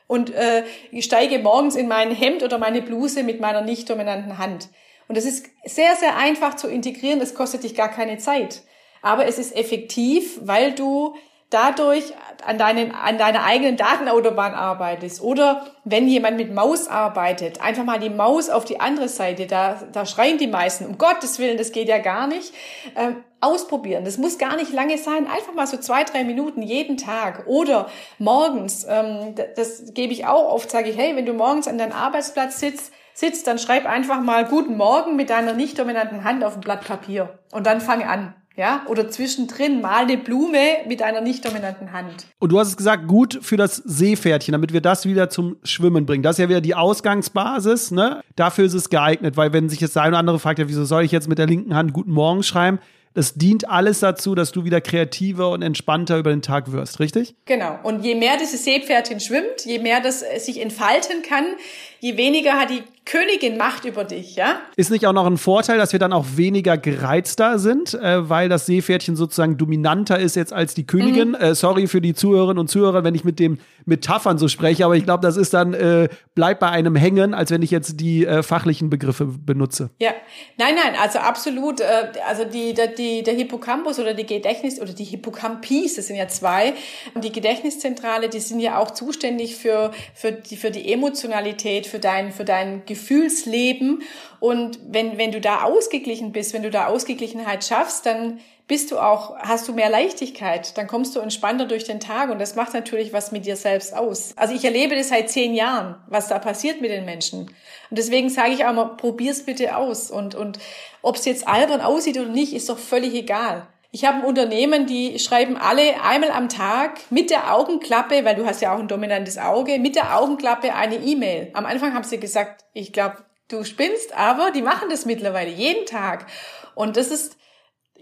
und äh, steige morgens in mein Hemd oder meine Bluse mit meiner nicht dominanten Hand. Und das ist sehr, sehr einfach zu integrieren, das kostet dich gar keine Zeit. Aber es ist effektiv, weil du dadurch an, deinen, an deiner eigenen Datenautobahn arbeitest oder wenn jemand mit Maus arbeitet, einfach mal die Maus auf die andere Seite, da, da schreien die meisten, um Gottes Willen, das geht ja gar nicht, ähm, ausprobieren. Das muss gar nicht lange sein, einfach mal so zwei, drei Minuten jeden Tag oder morgens, ähm, das, das gebe ich auch oft, sage ich, hey, wenn du morgens an deinem Arbeitsplatz sitzt, sitzt, dann schreib einfach mal Guten Morgen mit deiner nicht dominanten Hand auf ein Blatt Papier und dann fange an. Ja, oder zwischendrin mal eine Blume mit einer nicht dominanten Hand. Und du hast es gesagt, gut für das Seepferdchen, damit wir das wieder zum Schwimmen bringen. Das ist ja wieder die Ausgangsbasis, ne? Dafür ist es geeignet, weil wenn sich jetzt der eine oder andere fragt, ja, wieso soll ich jetzt mit der linken Hand Guten Morgen schreiben? Das dient alles dazu, dass du wieder kreativer und entspannter über den Tag wirst, richtig? Genau. Und je mehr dieses Seepferdchen schwimmt, je mehr das sich entfalten kann, je weniger hat die Königin Macht über dich, ja? Ist nicht auch noch ein Vorteil, dass wir dann auch weniger gereizter sind, äh, weil das Seepferdchen sozusagen dominanter ist jetzt als die Königin? Mhm. Äh, sorry für die Zuhörerinnen und Zuhörer, wenn ich mit dem Metaphern so spreche, aber ich glaube, das ist dann, äh, bleibt bei einem hängen, als wenn ich jetzt die äh, fachlichen Begriffe benutze. Ja, nein, nein, also absolut. Äh, also die, die, die, der Hippocampus oder die Gedächtnis oder die Hippocampis, das sind ja zwei, und die Gedächtniszentrale, die sind ja auch zuständig für, für, die, für die Emotionalität, für dein, für dein Gefühlsleben. Und wenn, wenn du da ausgeglichen bist, wenn du da Ausgeglichenheit schaffst, dann bist du auch, hast du mehr Leichtigkeit, dann kommst du entspannter durch den Tag und das macht natürlich was mit dir selbst aus. Also ich erlebe das seit zehn Jahren, was da passiert mit den Menschen. Und deswegen sage ich auch mal, probier's bitte aus und, und ob es jetzt albern aussieht oder nicht, ist doch völlig egal. Ich habe ein Unternehmen, die schreiben alle einmal am Tag mit der Augenklappe, weil du hast ja auch ein dominantes Auge, mit der Augenklappe eine E-Mail. Am Anfang haben sie gesagt, ich glaube, du spinnst, aber die machen das mittlerweile jeden Tag. Und das ist,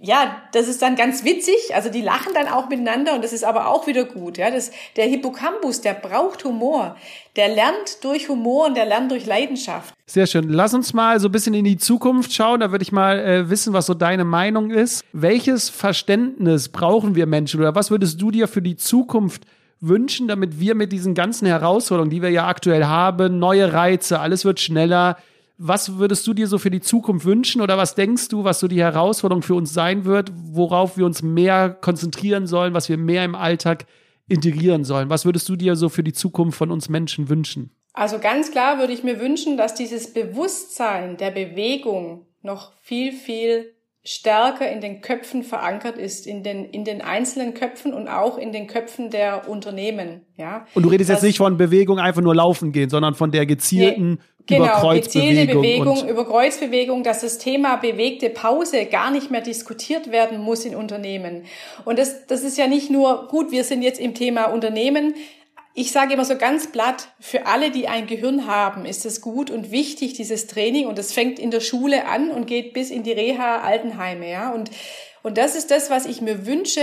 ja, das ist dann ganz witzig. Also die lachen dann auch miteinander und das ist aber auch wieder gut. Ja, das, der Hippocampus, der braucht Humor. Der lernt durch Humor und der lernt durch Leidenschaft. Sehr schön. Lass uns mal so ein bisschen in die Zukunft schauen. Da würde ich mal äh, wissen, was so deine Meinung ist. Welches Verständnis brauchen wir Menschen oder was würdest du dir für die Zukunft wünschen, damit wir mit diesen ganzen Herausforderungen, die wir ja aktuell haben, neue Reize, alles wird schneller, was würdest du dir so für die Zukunft wünschen oder was denkst du, was so die Herausforderung für uns sein wird, worauf wir uns mehr konzentrieren sollen, was wir mehr im Alltag integrieren sollen? Was würdest du dir so für die Zukunft von uns Menschen wünschen? Also ganz klar würde ich mir wünschen, dass dieses Bewusstsein der Bewegung noch viel, viel stärker in den Köpfen verankert ist, in den, in den einzelnen Köpfen und auch in den Köpfen der Unternehmen, ja. Und du redest das, jetzt nicht von Bewegung einfach nur laufen gehen, sondern von der gezielten nee, genau, gezielte Bewegung, über Kreuzbewegung, dass das Thema bewegte Pause gar nicht mehr diskutiert werden muss in Unternehmen. Und das, das ist ja nicht nur gut, wir sind jetzt im Thema Unternehmen, ich sage immer so ganz platt, für alle, die ein Gehirn haben, ist es gut und wichtig, dieses Training. Und es fängt in der Schule an und geht bis in die Reha Altenheime, ja. Und, und das ist das, was ich mir wünsche.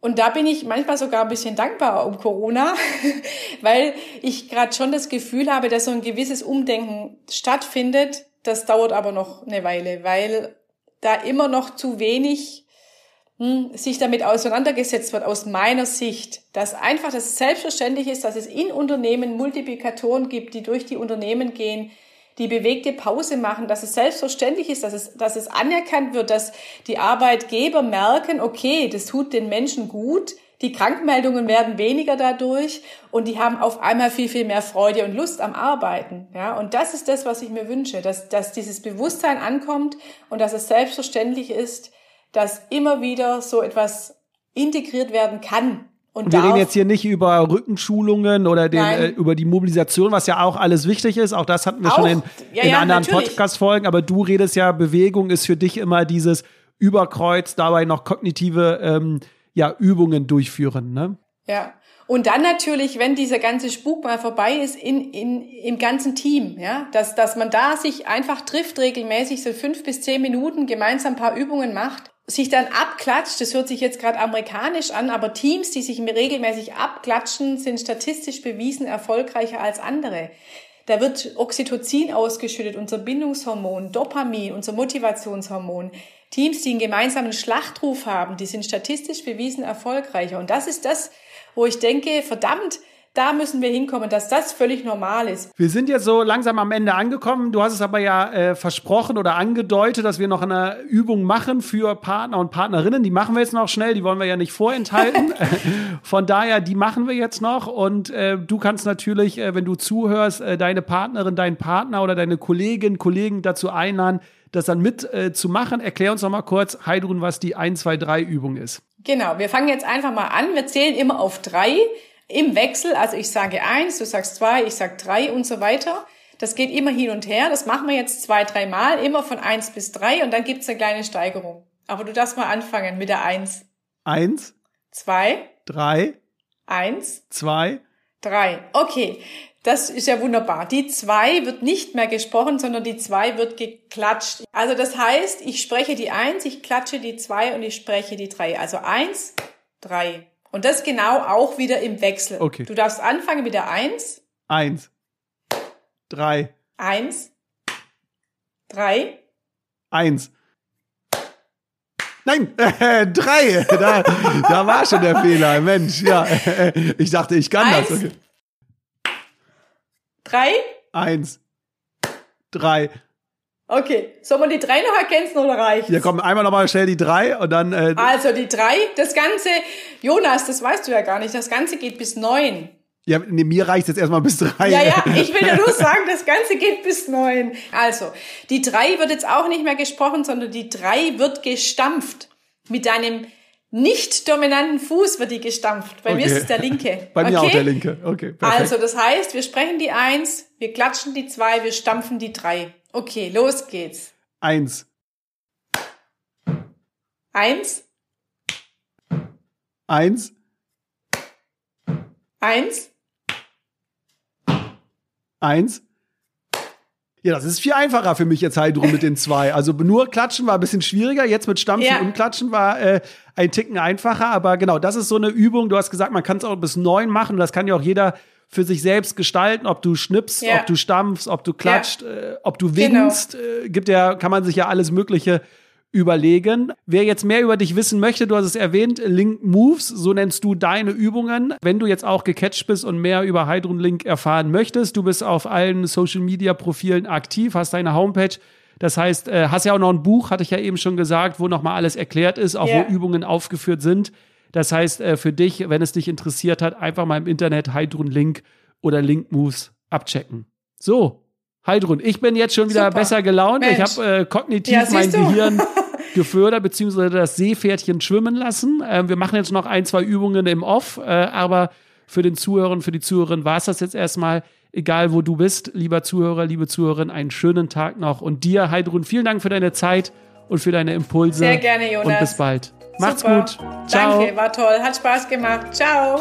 Und da bin ich manchmal sogar ein bisschen dankbar um Corona, weil ich gerade schon das Gefühl habe, dass so ein gewisses Umdenken stattfindet. Das dauert aber noch eine Weile, weil da immer noch zu wenig sich damit auseinandergesetzt wird aus meiner Sicht, dass einfach das selbstverständlich ist, dass es in Unternehmen Multiplikatoren gibt, die durch die Unternehmen gehen, die bewegte Pause machen, dass es selbstverständlich ist, dass es, dass es anerkannt wird, dass die Arbeitgeber merken, okay, das tut den Menschen gut, die Krankmeldungen werden weniger dadurch und die haben auf einmal viel, viel mehr Freude und Lust am Arbeiten. Ja, und das ist das, was ich mir wünsche, dass, dass dieses Bewusstsein ankommt und dass es selbstverständlich ist, dass immer wieder so etwas integriert werden kann. Und wir reden jetzt hier nicht über Rückenschulungen oder den, äh, über die Mobilisation, was ja auch alles wichtig ist. Auch das hatten wir auch, schon in, ja, in ja, anderen Podcast-Folgen. Aber du redest ja, Bewegung ist für dich immer dieses Überkreuz, dabei noch kognitive ähm, ja, Übungen durchführen. Ne? Ja. Und dann natürlich, wenn dieser ganze Spuk mal vorbei ist, in, in, im ganzen Team, ja, dass, dass man da sich einfach trifft regelmäßig, so fünf bis zehn Minuten gemeinsam ein paar Übungen macht sich dann abklatscht, das hört sich jetzt gerade amerikanisch an, aber Teams, die sich regelmäßig abklatschen, sind statistisch bewiesen erfolgreicher als andere. Da wird Oxytocin ausgeschüttet, unser Bindungshormon, Dopamin, unser Motivationshormon. Teams, die einen gemeinsamen Schlachtruf haben, die sind statistisch bewiesen erfolgreicher. Und das ist das, wo ich denke, verdammt, da müssen wir hinkommen, dass das völlig normal ist. Wir sind jetzt so langsam am Ende angekommen. Du hast es aber ja äh, versprochen oder angedeutet, dass wir noch eine Übung machen für Partner und Partnerinnen. Die machen wir jetzt noch schnell, die wollen wir ja nicht vorenthalten. Von daher, die machen wir jetzt noch. Und äh, du kannst natürlich, äh, wenn du zuhörst, äh, deine Partnerin, deinen Partner oder deine Kolleginnen, Kollegen dazu einladen, das dann mit äh, zu machen. Erklär uns noch mal kurz, Heidrun, was die 1, 2, 3 Übung ist. Genau, wir fangen jetzt einfach mal an. Wir zählen immer auf drei im Wechsel, also ich sage eins, du sagst zwei, ich sag drei und so weiter. Das geht immer hin und her. Das machen wir jetzt zwei, drei Mal, immer von eins bis drei und dann gibt's eine kleine Steigerung. Aber du darfst mal anfangen mit der eins. Eins. Zwei. Drei. Eins. Zwei. Drei. Okay. Das ist ja wunderbar. Die zwei wird nicht mehr gesprochen, sondern die zwei wird geklatscht. Also das heißt, ich spreche die eins, ich klatsche die zwei und ich spreche die drei. Also eins, drei. Und das genau auch wieder im Wechsel. Okay. Du darfst anfangen mit der Eins. Eins. Drei. Eins. Drei. Eins. Nein, äh, drei. Da, da war schon der Fehler. Mensch, ja. Ich dachte, ich kann Eins. das. Okay. Drei. Eins. Drei. Okay, soll man die drei noch ergänzen oder reicht? Ja, komm, einmal nochmal schnell die drei und dann. Äh also die drei, das Ganze, Jonas, das weißt du ja gar nicht, das Ganze geht bis neun. Ja, nee, mir reicht jetzt erstmal bis drei. Ja, ja, ich will ja nur sagen, das Ganze geht bis neun. Also, die drei wird jetzt auch nicht mehr gesprochen, sondern die drei wird gestampft. Mit deinem nicht dominanten Fuß wird die gestampft. Bei okay. mir ist es der linke. Bei mir okay? auch der linke. Okay. Perfekt. Also, das heißt, wir sprechen die eins, wir klatschen die zwei, wir stampfen die drei. Okay, los geht's. Eins. Eins. Eins. Eins. Eins. Ja, das ist viel einfacher für mich jetzt Heidrun mit den zwei. Also nur Klatschen war ein bisschen schwieriger, jetzt mit Stampfen ja. und Klatschen war äh, ein Ticken einfacher. Aber genau, das ist so eine Übung. Du hast gesagt, man kann es auch bis neun machen. Das kann ja auch jeder für sich selbst gestalten, ob du schnippst, ja. ob du stampfst, ob du klatscht, ja. äh, ob du winkst. Genau. Äh, gibt ja, kann man sich ja alles Mögliche überlegen. Wer jetzt mehr über dich wissen möchte, du hast es erwähnt, Link Moves, so nennst du deine Übungen. Wenn du jetzt auch gecatcht bist und mehr über Heidrun Link erfahren möchtest, du bist auf allen Social Media Profilen aktiv, hast deine Homepage. Das heißt, äh, hast ja auch noch ein Buch, hatte ich ja eben schon gesagt, wo nochmal alles erklärt ist, auch yeah. wo Übungen aufgeführt sind. Das heißt, äh, für dich, wenn es dich interessiert hat, einfach mal im Internet Heidrun Link oder Link Moves abchecken. So, Heidrun, ich bin jetzt schon wieder Super. besser gelaunt. Mensch. Ich habe äh, kognitiv ja, mein? Gehirn gefördert, beziehungsweise das Seepferdchen schwimmen lassen. Ähm, wir machen jetzt noch ein, zwei Übungen im Off, äh, aber für den Zuhörer und für die Zuhörerin war es das jetzt erstmal. Egal wo du bist, lieber Zuhörer, liebe Zuhörerin, einen schönen Tag noch. Und dir, Heidrun, vielen Dank für deine Zeit und für deine Impulse. Sehr gerne, Jonas. Und bis bald. Macht's Super. gut. Ciao. Danke, war toll. Hat Spaß gemacht. Ciao.